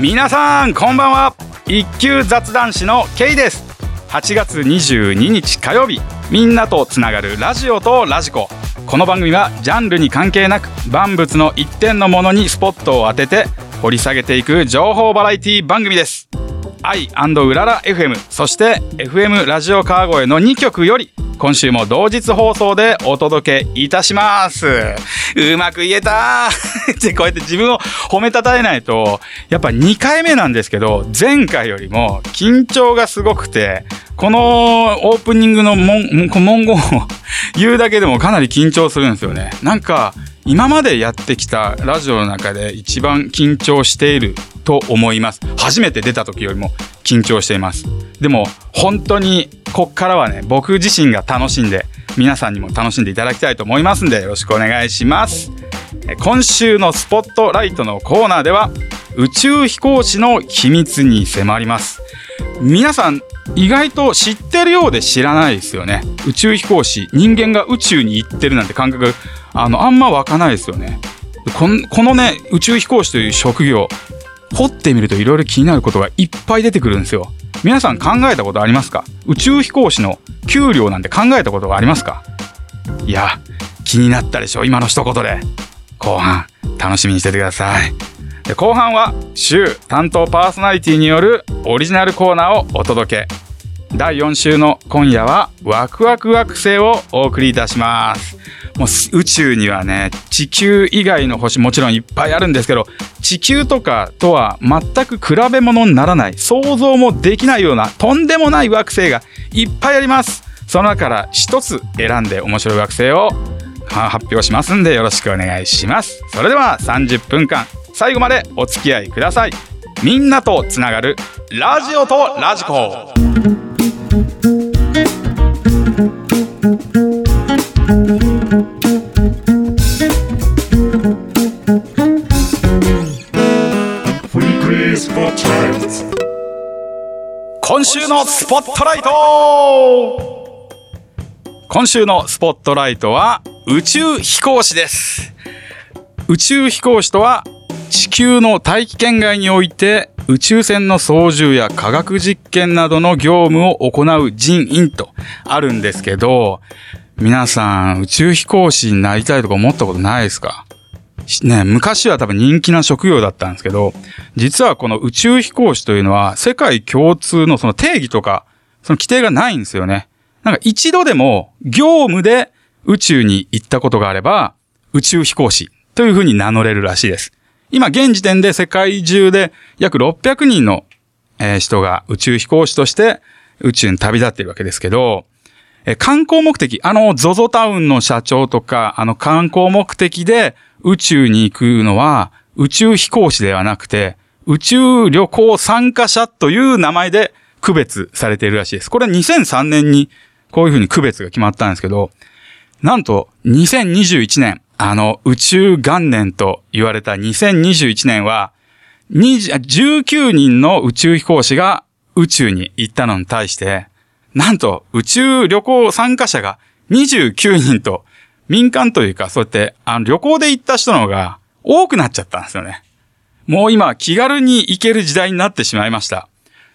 皆さんこんばんは。一級雑談師のケイです。8月22日火曜日。みんなとつながるラジオとラジコ。この番組はジャンルに関係なく万物の一点のものにスポットを当てて掘り下げていく情報バラエティ番組です。愛うらら FM そして FM ラジオ川越の2曲より今週も同日放送でお届けいたします。うまく言えた ってこうやって自分を褒めたたえないとやっぱ2回目なんですけど前回よりも緊張がすごくてこのオープニングの文文言を言うだけでもかなり緊張するんですよね。なんか今までやってきたラジオの中で一番緊張していると思います。初めて出た時よりも緊張しています。でも本当にこっからはね僕自身が楽しんで皆さんにも楽しんでいただきたいと思いますんでよろしくお願いします。今週のスポットライトのコーナーでは宇宙飛行士の秘密に迫ります。皆さん意外と知ってるようで知らないですよね。宇宙飛行士人間が宇宙に行ってるなんて感覚あのあんま湧かないですよね。このね宇宙飛行士という職業掘ってみるといろいろ気になることがいっぱい出てくるんですよ。皆さん考えたことありますか？宇宙飛行士の給料なんて考えたことがありますか？いや気になったでしょ今の一言で。後半楽しみにしててください。で後半は週担当パーソナリティによるオリジナルコーナーをお届け。第4週の今夜はワクワク惑星をお送りいたします。もう宇宙にはね地球以外の星もちろんいっぱいあるんですけど地球とかとは全く比べ物にならない想像もできないようなとんでもない惑星がいっぱいあります。その中から一つ選んで面白い惑星を発表しますんでよろしくお願いします。それでは30分間最後までお付き合いください。みんなとつながるラジオとラジコ。今週のスポットライト。今週のスポットライトは宇宙飛行士です。宇宙飛行士とは地球の大気圏外において宇宙船の操縦や科学実験などの業務を行う人員とあるんですけど、皆さん宇宙飛行士になりたいとか思ったことないですか？ね、昔は多分人気な職業だったんですけど、実はこの宇宙飛行士というのは世界共通のその定義とか、その規定がないんですよね。なんか一度でも業務で宇宙に行ったことがあれば、宇宙飛行士というふうに名乗れるらしいです。今現時点で世界中で約600人の、人が宇宙飛行士として宇宙に旅立っているわけですけど、観光目的、あの ZOZO タウンの社長とか、あの観光目的で宇宙に行くのは宇宙飛行士ではなくて、宇宙旅行参加者という名前で区別されているらしいです。これは2003年にこういうふうに区別が決まったんですけど、なんと2021年、あの宇宙元年と言われた2021年は、19人の宇宙飛行士が宇宙に行ったのに対して、なんと宇宙旅行参加者が29人と民間というか、そうやって、あの、旅行で行った人の方が多くなっちゃったんですよね。もう今、気軽に行ける時代になってしまいました。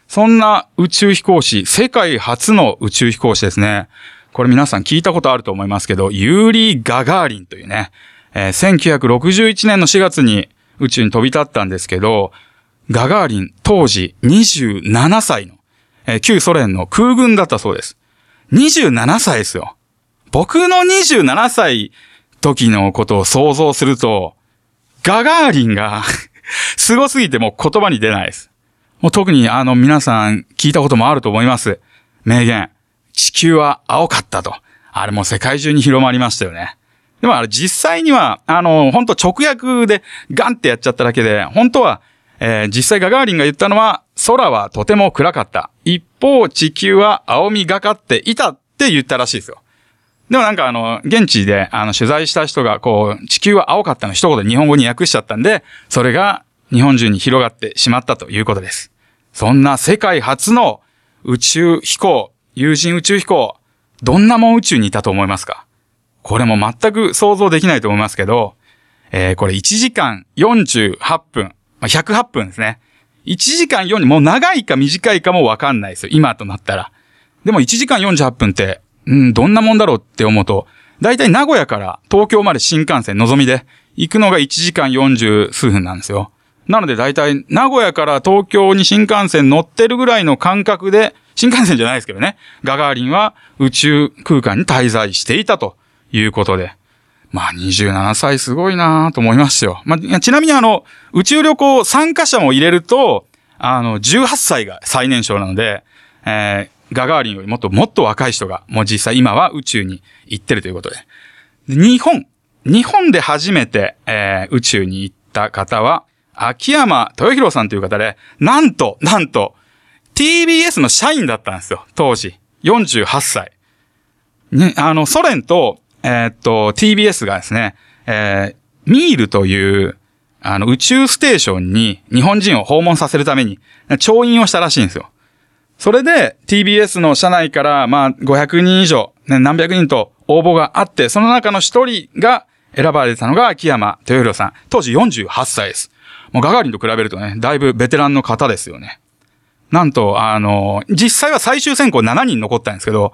そんな宇宙飛行士、世界初の宇宙飛行士ですね。これ皆さん聞いたことあると思いますけど、ユーリー・ガガーリンというね、えー、1961年の4月に宇宙に飛び立ったんですけど、ガガーリン当時27歳の、えー、旧ソ連の空軍だったそうです。27歳ですよ。僕の27歳時のことを想像すると、ガガーリンが 凄すぎてもう言葉に出ないです。もう特にあの皆さん聞いたこともあると思います。名言。地球は青かったと。あれも世界中に広まりましたよね。でもあれ実際には、あの、本当直訳でガンってやっちゃっただけで、本当は、えー、実際ガガーリンが言ったのは、空はとても暗かった。一方、地球は青みがかっていたって言ったらしいですよ。でもなんかあの、現地であの、取材した人がこう、地球は青かったの一言で日本語に訳しちゃったんで、それが日本中に広がってしまったということです。そんな世界初の宇宙飛行、有人宇宙飛行、どんなもん宇宙にいたと思いますか？これも全く想像できないと思いますけど、えー、これ1時間48分、まあ、108分ですね。1時間4、もう長いか短いかもわかんないですよ。今となったら。でも1時間48分って、うん、どんなもんだろうって思うと、だいたい名古屋から東京まで新幹線、のぞみで行くのが1時間40数分なんですよ。なのでだいたい名古屋から東京に新幹線乗ってるぐらいの感覚で、新幹線じゃないですけどね、ガガーリンは宇宙空間に滞在していたということで。まあ27歳すごいなと思いましたよ。まあ、ちなみにあの、宇宙旅行参加者も入れると、あの、18歳が最年少なので、えー、ガガーリンよりもっともっと若い人が、もう実際今は宇宙に行ってるということで。で日本、日本で初めて、えー、宇宙に行った方は、秋山豊弘さんという方で、なんと、なんと、TBS の社員だったんですよ、当時。48歳。ね、あの、ソ連と、えー、っと、TBS がですね、えー、ミールという、あの、宇宙ステーションに日本人を訪問させるために、調印をしたらしいんですよ。それで、TBS の社内から、まあ、500人以上、ね、何百人と応募があって、その中の一人が選ばれたのが秋山豊弘さん。当時48歳です。もうガガーリンと比べるとね、だいぶベテランの方ですよね。なんと、あの、実際は最終選考7人残ったんですけど、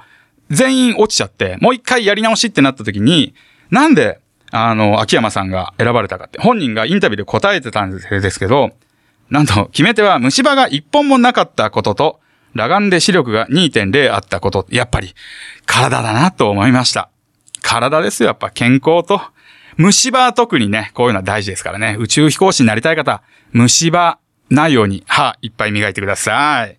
全員落ちちゃって、もう一回やり直しってなった時に、なんで、あの、秋山さんが選ばれたかって、本人がインタビューで答えてたんですけど、なんと、決め手は虫歯が一本もなかったことと、裸眼で視力が2.0あったこと、やっぱり、体だなと思いました。体ですよ、やっぱ健康と虫歯は特にね、こういうのは大事ですからね。宇宙飛行士になりたい方、虫歯ないように歯いっぱい磨いてください。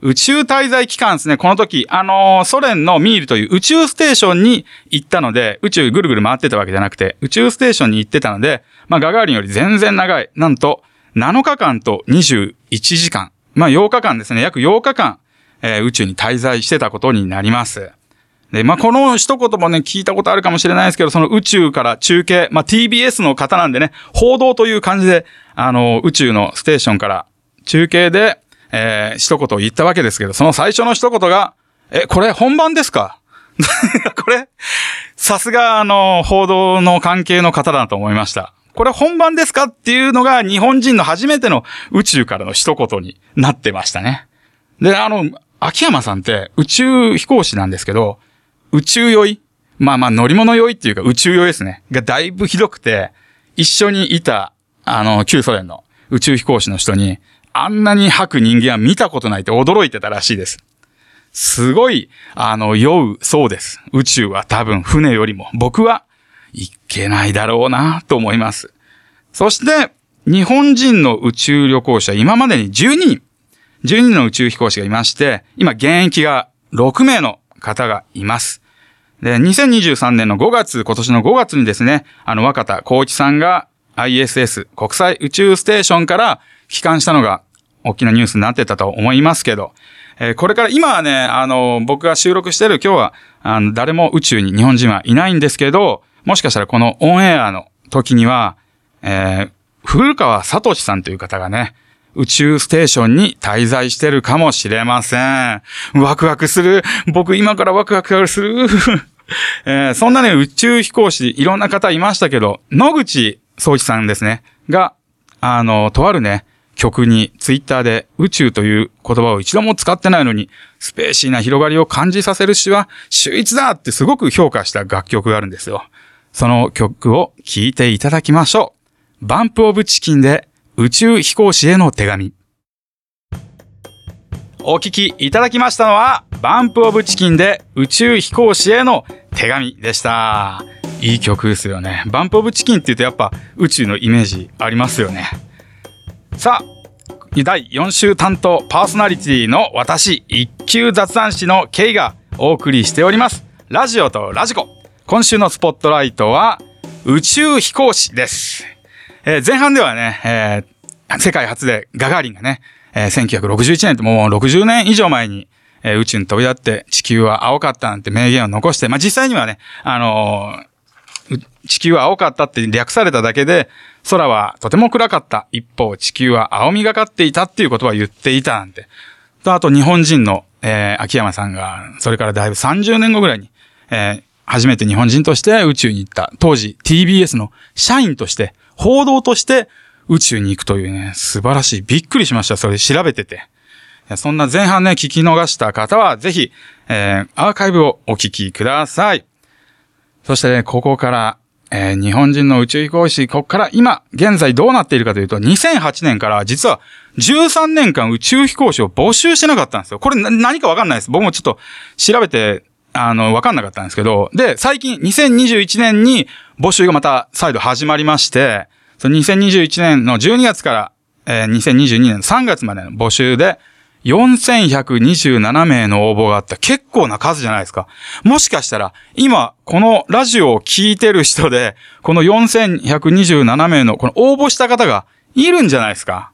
宇宙滞在期間ですね、この時、あのー、ソ連のミールという宇宙ステーションに行ったので、宇宙ぐるぐる回ってたわけじゃなくて、宇宙ステーションに行ってたので、まあ、ガガーリンより全然長い。なんと、7日間と21時間。まあ、8日間ですね、約8日間、えー、宇宙に滞在してたことになります。で、まあ、この一言もね、聞いたことあるかもしれないですけど、その宇宙から中継、まあ、TBS の方なんでね、報道という感じで、あの、宇宙のステーションから中継で、えー、一言言ったわけですけど、その最初の一言が、え、これ本番ですか？これ、さすが、あの、報道の関係の方だと思いました。これ本番ですか？っていうのが日本人の初めての宇宙からの一言になってましたね。で、あの、秋山さんって宇宙飛行士なんですけど、宇宙酔い？まあまあ乗り物酔いっていうか宇宙酔いですね。がだいぶひどくて、一緒にいた、あの、旧ソ連の宇宙飛行士の人に、あんなに吐く人間は見たことないって驚いてたらしいです。すごい、あの、酔うそうです。宇宙は多分船よりも僕は行けないだろうなと思います。そして、日本人の宇宙旅行者、今までに12人、12人の宇宙飛行士がいまして、今現役が6名の方がいます。で、2023年の5月、今年の5月にですね、あの若田光一さんが ISS 国際宇宙ステーションから帰還したのが大きなニュースになってたと思いますけど、えー、これから今はね、あの、僕が収録してる今日は、あの、誰も宇宙に日本人はいないんですけど、もしかしたらこのオンエアの時には、えー、古川聡さんという方がね、宇宙ステーションに滞在してるかもしれません。ワクワクする。僕今からワクワクする。えー、そんなね、宇宙飛行士、いろんな方いましたけど、野口聡一さんですね。が、あの、とあるね、曲にツイッターで宇宙という言葉を一度も使ってないのに、スペーシーな広がりを感じさせる詩は秀逸だってすごく評価した楽曲があるんですよ。その曲を聴いていただきましょう。バンプオブチキンで宇宙飛行士への手紙。お聞きいただきましたのは、バンプオブチキンで宇宙飛行士への手紙でした。いい曲ですよね。バンプオブチキンって言うとやっぱ宇宙のイメージありますよね。さあ、第4週担当パーソナリティの私、一級雑談師のケイがお送りしております。ラジオとラジコ。今週のスポットライトは宇宙飛行士です。えー前半ではね、えー世界初でガガーリンがね、えー1961年ってもう60年以上前に、えー宇宙に飛び立って地球は青かったなんて名言を残して、まあ、実際にはね、あのー地球は青かったって略されただけで、空はとても暗かった。一方、地球は青みがかっていたっていうことは言っていたなんて。あと日本人の、えー秋山さんが、それからだいぶ30年後ぐらいに、えー初めて日本人として宇宙に行った。当時 TBS の社員として、報道として宇宙に行くというね、素晴らしい。びっくりしました。それ調べてて。そんな前半ね、聞き逃した方は、ぜひ、えーアーカイブをお聞きください。そしてね、ここから、えー日本人の宇宙飛行士、ここから今、現在どうなっているかというと、2008年から実は13年間宇宙飛行士を募集してなかったんですよ。これ何かわかんないです。僕もちょっと調べて、あの、わかんなかったんですけど、で、最近2021年に募集がまた再度始まりまして、その2021年の12月から、えー2022年の3月までの募集で、4127名の応募があった。結構な数じゃないですか。もしかしたら、今、このラジオを聞いてる人で、この4127名の、この応募した方がいるんじゃないですか。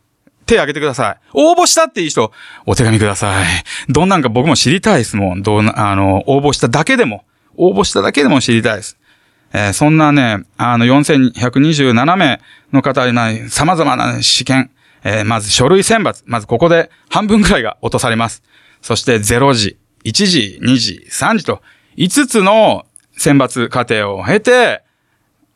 手挙げてください。応募したっていう人、お手紙ください。どんなんか僕も知りたいですもん。どうな、あの、応募しただけでも、応募しただけでも知りたいです。えーそんなね、あの、4127名の方にない様々な試験、えーまず書類選抜、まずここで半分くらいが落とされます。そして0時、1時、2時、3時と、5つの選抜過程を経て、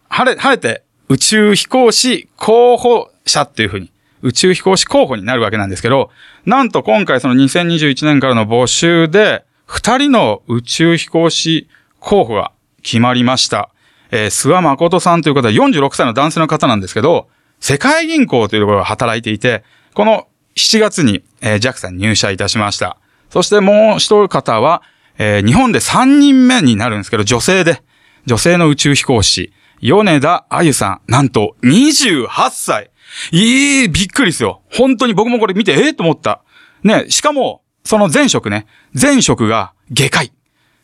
晴れ、晴れて宇宙飛行士候補者っていうふうに、宇宙飛行士候補になるわけなんですけど、なんと今回その2021年からの募集で、2人の宇宙飛行士候補が決まりました。えー、諏訪誠さんという方は46歳の男性の方なんですけど、世界銀行というところが働いていて、この7月に、えー JAXA に入社いたしました。そしてもう一方は、えー日本で3人目になるんですけど、女性で、女性の宇宙飛行士、米田あゆさん、なんと28歳。いい、びっくりですよ。本当に僕もこれ見て、ええと思った。ね、しかも、その前職ね、前職が外科医。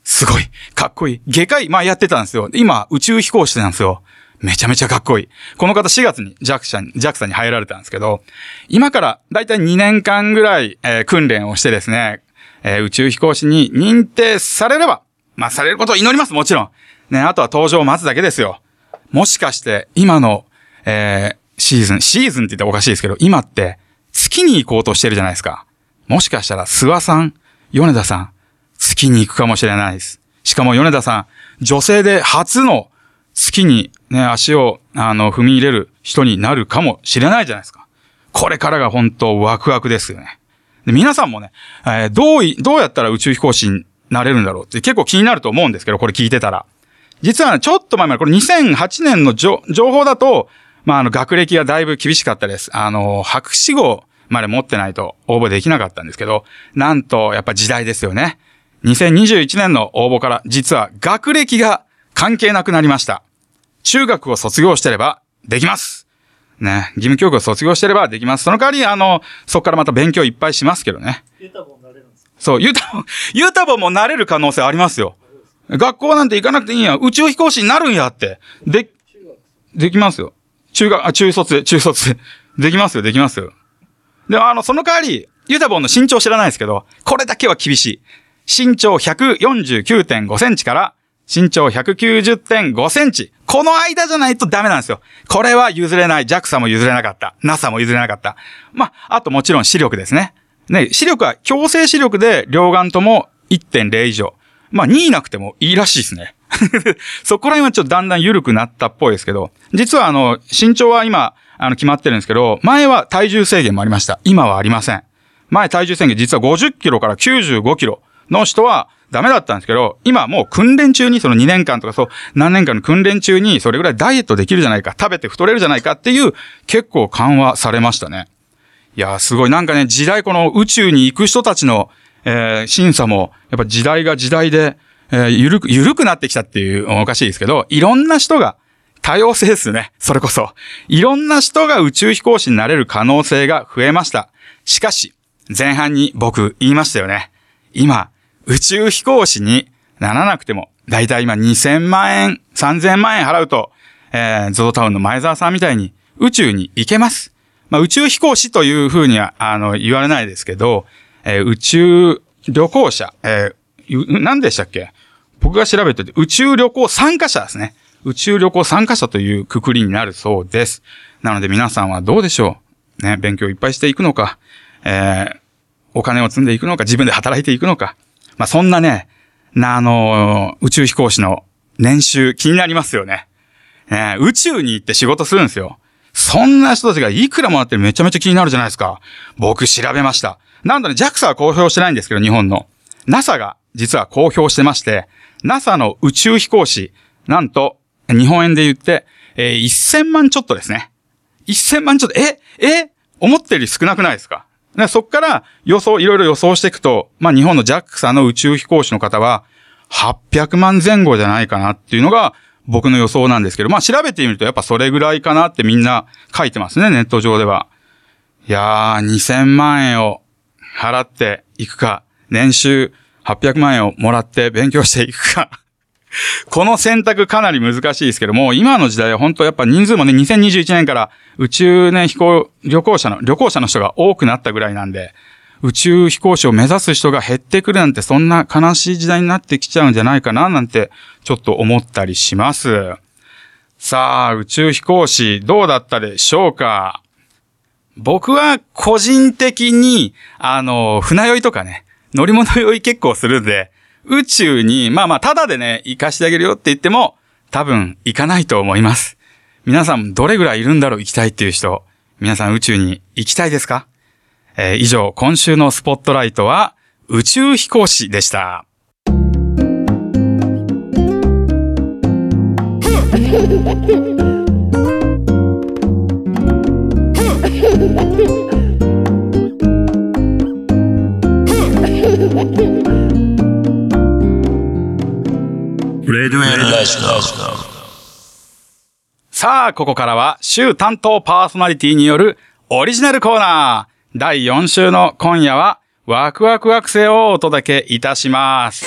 すごい、かっこいい。外科医、まあやってたんですよ。今、宇宙飛行士なんですよ。めちゃめちゃかっこいい。この方4月に JAXA に JAXA に入られたんですけど、今からだいたい2年間ぐらい、えー訓練をしてですね、えー宇宙飛行士に認定されれば、まあされることを祈ります、もちろん。ね、あとは登場を待つだけですよ。もしかして、今の、えーシーズン、シーズンって言ったらおかしいですけど、今って月に行こうとしてるじゃないですか。もしかしたら、諏訪さん、米田さん、月に行くかもしれないです。しかも米田さん、女性で初の月にね、足を、あの、踏み入れる人になるかもしれないじゃないですか。これからが本当ワクワクですよね。で皆さんもね、えーどうい、どうやったら宇宙飛行士になれるんだろうって結構気になると思うんですけど、これ聞いてたら。実はね、ちょっと前まで、これ2008年の情情報だと、まあ、あの、学歴がだいぶ厳しかったです。あの、博士号まで持ってないと応募できなかったんですけど、なんと、やっぱ時代ですよね。2021年の応募から、実は学歴が関係なくなりました。中学を卒業してれば、できます。ね、義務教育を卒業してればできます。その代わり、あの、そこからまた勉強いっぱいしますけどね。ユタボンなれるんですか？そう、ユタボ、ユタボもなれる可能性ありますよ。学校なんて行かなくていいんや。宇宙飛行士になるんやって。で、できますよ。中学、あ、中卒、中卒 で。きますよ、できますよ。で、あの、その代わり、ユタボンの身長知らないですけど、これだけは厳しい。身長149.5センチから、身長190.5センチ。この間じゃないとダメなんですよ。これは譲れない。JAXA も譲れなかった。NASA も譲れなかった。まあ、あともちろん視力ですね。ね、視力は強制視力で両眼とも1.0以上。まあ、2いなくてもいいらしいですね。そこら辺はちょっとだんだん緩くなったっぽいですけど、実はあの、身長は今、あの、決まってるんですけど、前は体重制限もありました。今はありません。前体重制限実は50キロから95キロの人はダメだったんですけど、今もう訓練中にその2年間とかそう、何年間の訓練中にそれぐらいダイエットできるじゃないか、食べて太れるじゃないかっていう結構緩和されましたね。いやー、すごい。なんかね、時代、この宇宙に行く人たちの、えー審査も、やっぱ時代が時代で、えーゆるく、ゆるくなってきたっていう、おかしいですけど、いろんな人が、多様性ですね。それこそ。いろんな人が宇宙飛行士になれる可能性が増えました。しかし、前半に僕言いましたよね。今、宇宙飛行士にならなくても、だいたい今2000万円、3000万円払うと、えー、ゾゾタウンの前澤さんみたいに宇宙に行けます。まあ、宇宙飛行士というふうには、あの、言われないですけど、えー、宇宙旅行者、えー、何でしたっけ？僕が調べてて、宇宙旅行参加者ですね。宇宙旅行参加者というくくりになるそうです。なので皆さんはどうでしょう？ね、勉強いっぱいしていくのか、えー、お金を積んでいくのか、自分で働いていくのか。まあ、そんなね、な、あのー、宇宙飛行士の年収気になりますよね。ね宇宙に行って仕事するんですよ。そんな人たちがいくらもらってめちゃめちゃ気になるじゃないですか。僕調べました。なんだね、JAXA は公表してないんですけど、日本の。NASA が実は公表してまして、NASA の宇宙飛行士、なんと、日本円で言って、えー、1000万ちょっとですね。1000万ちょっと、ええ思ってるより少なくないですか？でそっから予想、いろいろ予想していくと、まあ日本の JAXA の宇宙飛行士の方は、800万前後じゃないかなっていうのが僕の予想なんですけど、まあ調べてみるとやっぱそれぐらいかなってみんな書いてますね、ネット上では。いやー、2000万円を払っていくか、年収800万円をもらって勉強していくか この選択かなり難しいですけども、今の時代は本当やっぱ人数もね、2021年から宇宙ね、飛行、旅行者の、旅行者の人が多くなったぐらいなんで、宇宙飛行士を目指す人が減ってくるなんてそんな悲しい時代になってきちゃうんじゃないかななんてちょっと思ったりします。さあ、宇宙飛行士どうだったでしょうか？僕は個人的に、あの、船酔いとかね、乗り物酔い結構するんで、宇宙に、まあまあ、ただでね、行かしてあげるよって言っても、多分行かないと思います。皆さんどれぐらいいるんだろう行きたいっていう人。皆さん宇宙に行きたいですか？えー、以上、今週のスポットライトは宇宙飛行士でした。さあ、ここからは週担当パーソナリティによるオリジナルコーナー。第4週の今夜はワクワク惑星をお届けいたします。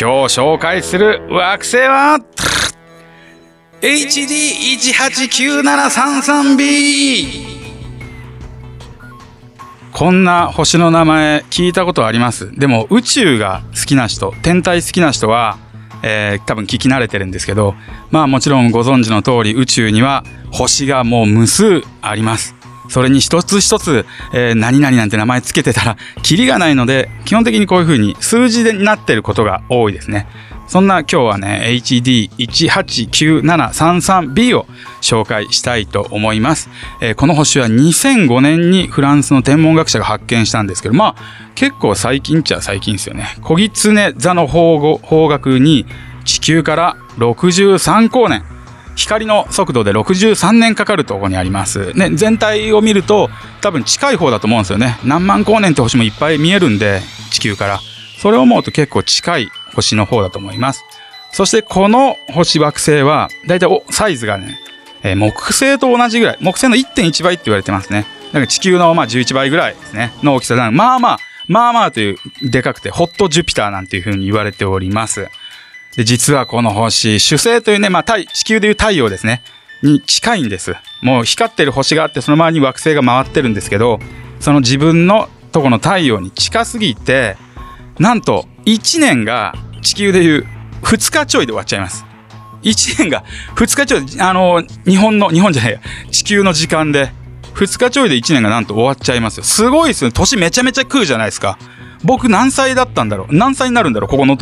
今日紹介する惑星は HD189733B こんな星の名前聞いたことあります？でも宇宙が好きな人天体好きな人は、えー、多分聞き慣れてるんですけどまあもちろんご存知の通り宇宙には星がもう無数あります。それに一つ一つ、えー、何々なんて名前つけてたらキリがないので基本的にこういう風に数字になってることが多いですね。そんな今日はね、HD189733B を紹介したいと思います。えー、この星は2005年にフランスの天文学者が発見したんですけど、まあ結構最近っちゃ最近ですよね。小狐座の方角に地球から63光年。光の速度で63年かかるところにあります。ね、全体を見ると多分近い方だと思うんですよね。何万光年って星もいっぱい見えるんで、地球から。それを思うと結構近い星の方だと思います。そしてこの星惑星は、だいたいサイズがね、えー、木星と同じぐらい、木星の1.1倍って言われてますね。だか地球のまあ11倍ぐらいですね、の大きさだ。まあまあ、まあまあというでかくて、ホットジュピターなんていう風に言われております。で、実はこの星、主星というね、まあ地球でいう太陽ですね、に近いんです。もう光ってる星があって、その周りに惑星が回ってるんですけど、その自分のとこの太陽に近すぎて、なんと1年が地球でいう2日ちょいで終わっちゃいます。1年が2日ちょい、あの、日本の、日本じゃないや、地球の時間で、2日ちょいで1年がなんと終わっちゃいますよ。すごいですよ。年めちゃめちゃ食うじゃないですか。僕何歳だったんだろう何歳になるんだろうここの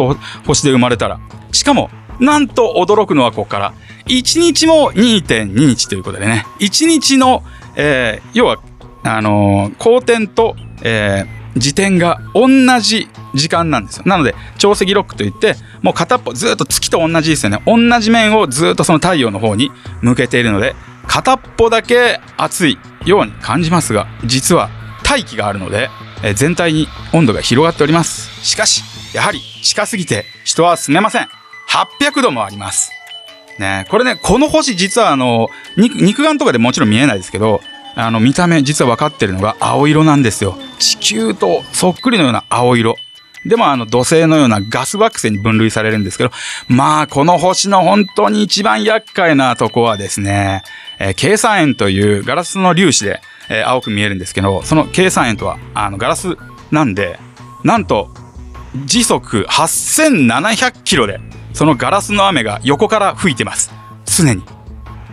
星で生まれたら。しかも、なんと驚くのはここから。1日も2.2日ということでね。1日の、えー、要は、あのー、公転と、えー、時点が同じ時間なんですよ。なので、潮汐ロックといって、もう片っぽずっと月と同じですよね。同じ面をずっとその太陽の方に向けているので、片っぽだけ熱いように感じますが、実は大気があるので、え全体に温度が広がっております。しかし、やはり近すぎて人は住めません。800度もあります。ね、これね、この星実はあの、肉眼とかでもちろん見えないですけど、あの、見た目実は分かってるのが青色なんですよ。地球とそっくりのような青色。でもあの土星のようなガス惑星に分類されるんですけど、まあこの星の本当に一番厄介なとこはですね、えー、計算円というガラスの粒子で、えー、青く見えるんですけど、その計算円とはあのガラスなんで、なんと時速8700キロでそのガラスの雨が横から吹いてます。常に。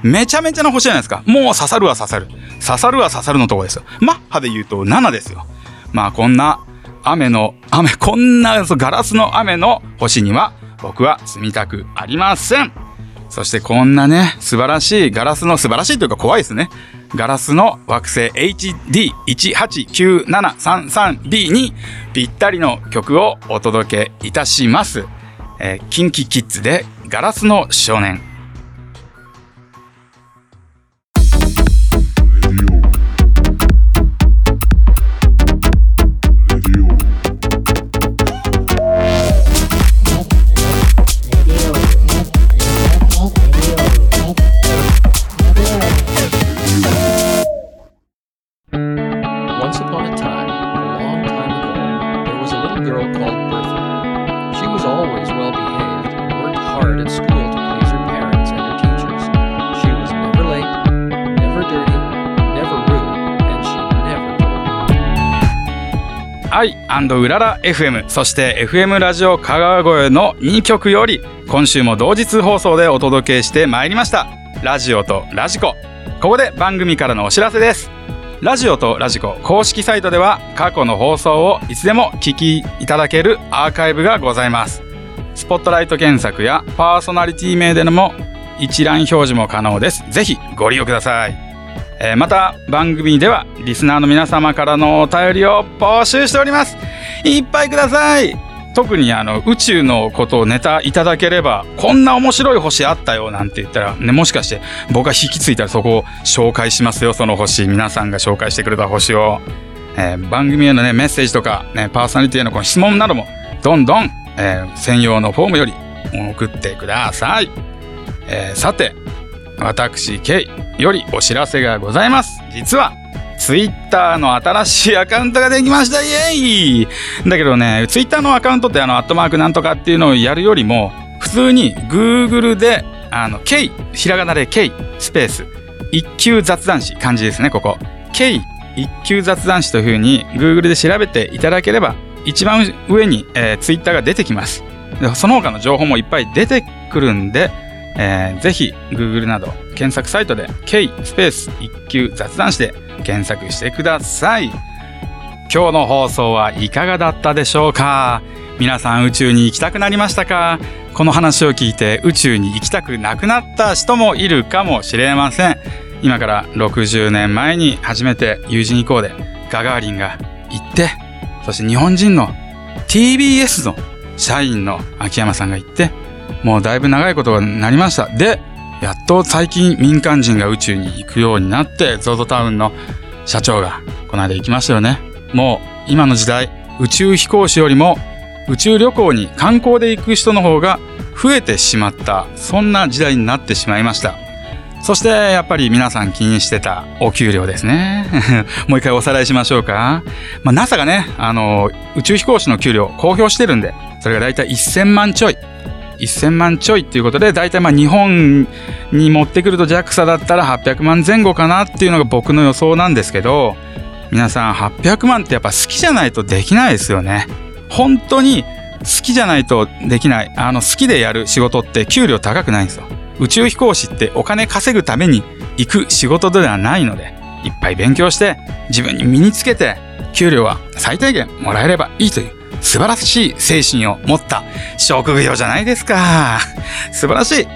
めちゃめちゃな星じゃないですか。もう刺さるは刺さる。刺さるは刺さるのとこですよ。マッハで言うと7ですよ。まあこんな雨の、雨、こんなガラスの雨の星には僕は住みたくありません。そしてこんなね、素晴らしいガラスの、素晴らしいというか怖いですね。ガラスの惑星 HD189733B にぴったりの曲をお届けいたします。えー、キンキキッズでガラスの少年。うらら FM そして FM ラジオ香川越の2曲より今週も同日放送でお届けしてまいりました。ラジオとラジコ。ここで番組からのお知らせです。ラジオとラジコ公式サイトでは過去の放送をいつでも聞きいただけるアーカイブがございます。スポットライト検索やパーソナリティ名でのも一覧表示も可能です。ぜひご利用ください。えー、また番組ではリスナーの皆様からのお便りを募集しております。いっぱいください。特にあの宇宙のことをネタいただければこんな面白い星あったよなんて言ったら、ね、もしかして僕が引き継いだらそこを紹介しますよ。その星皆さんが紹介してくれた星を、えー、番組への、ね、メッセージとか、ね、パーソナリティへのこの質問などもどんどん、えー、専用のフォームより送ってください、えー、さて私 K よりお知らせがございます実はツイッターの新しいアカウントができましたイエイだけどね、ツイッターのアカウントってあの、アットマークなんとかっていうのをやるよりも、普通に Google で、あの、K、ひらがなで K、スペース、一級雑談誌、漢字ですね、ここ。K、一級雑談誌というふうに Google で調べていただければ、一番上に、えー、ツイッターが出てきます。その他の情報もいっぱい出てくるんで、えー、ぜひ Google など検索サイトで K スペース一級雑談誌で検索してください。今日の放送はいかがだったでしょうか？皆さん宇宙に行きたくなりましたか？この話を聞いて宇宙に行きたくなくなった人もいるかもしれません。今から60年前に初めて友人以降でガガーリンが行ってそして日本人の TBS の社員の秋山さんが行ってもうだいぶ長いことになりました。でやっと最近民間人が宇宙に行くようになって ZOZO タウンの社長がこの間行きましたよね。もう今の時代宇宙飛行士よりも宇宙旅行に観光で行く人の方が増えてしまったそんな時代になってしまいました。そしてやっぱり皆さん気にしてたお給料ですね。もう一回おさらいしましょうか、まあ、NASA がねあの宇宙飛行士の給料公表してるんでそれがだいたい1000万ちょい。1000万ちょいっていうことで、大体まあ日本に持ってくると JAXA だったら800万前後かなっていうのが僕の予想なんですけど、皆さん800万ってやっぱ好きじゃないとできないですよね。本当に好きじゃないとできない。あの好きでやる仕事って給料高くないんですよ。宇宙飛行士ってお金稼ぐために行く仕事ではないので、いっぱい勉強して自分に身につけて給料は最低限もらえればいいという素晴らしい精神を持った職業じゃないですか。素晴らしい。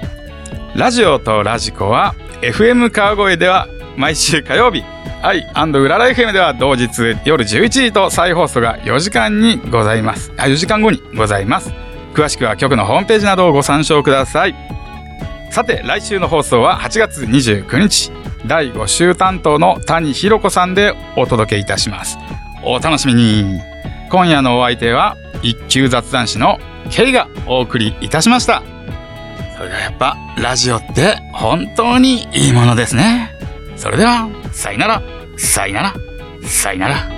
ラジオとラジコは FM 川越では毎週火曜日、愛うらら FM では同日夜11時と再放送が4時間にございます。あ、4時間後にございます。詳しくは局のホームページなどをご参照ください。さて、来週の放送は8月29日、第5週担当の谷弘子さんでお届けいたします。お楽しみに。今夜のお相手は一級雑談師の K がお送りいたしましたそれではやっぱラジオって本当にいいものですね。それでは、さよなら、さよなら、さよなら。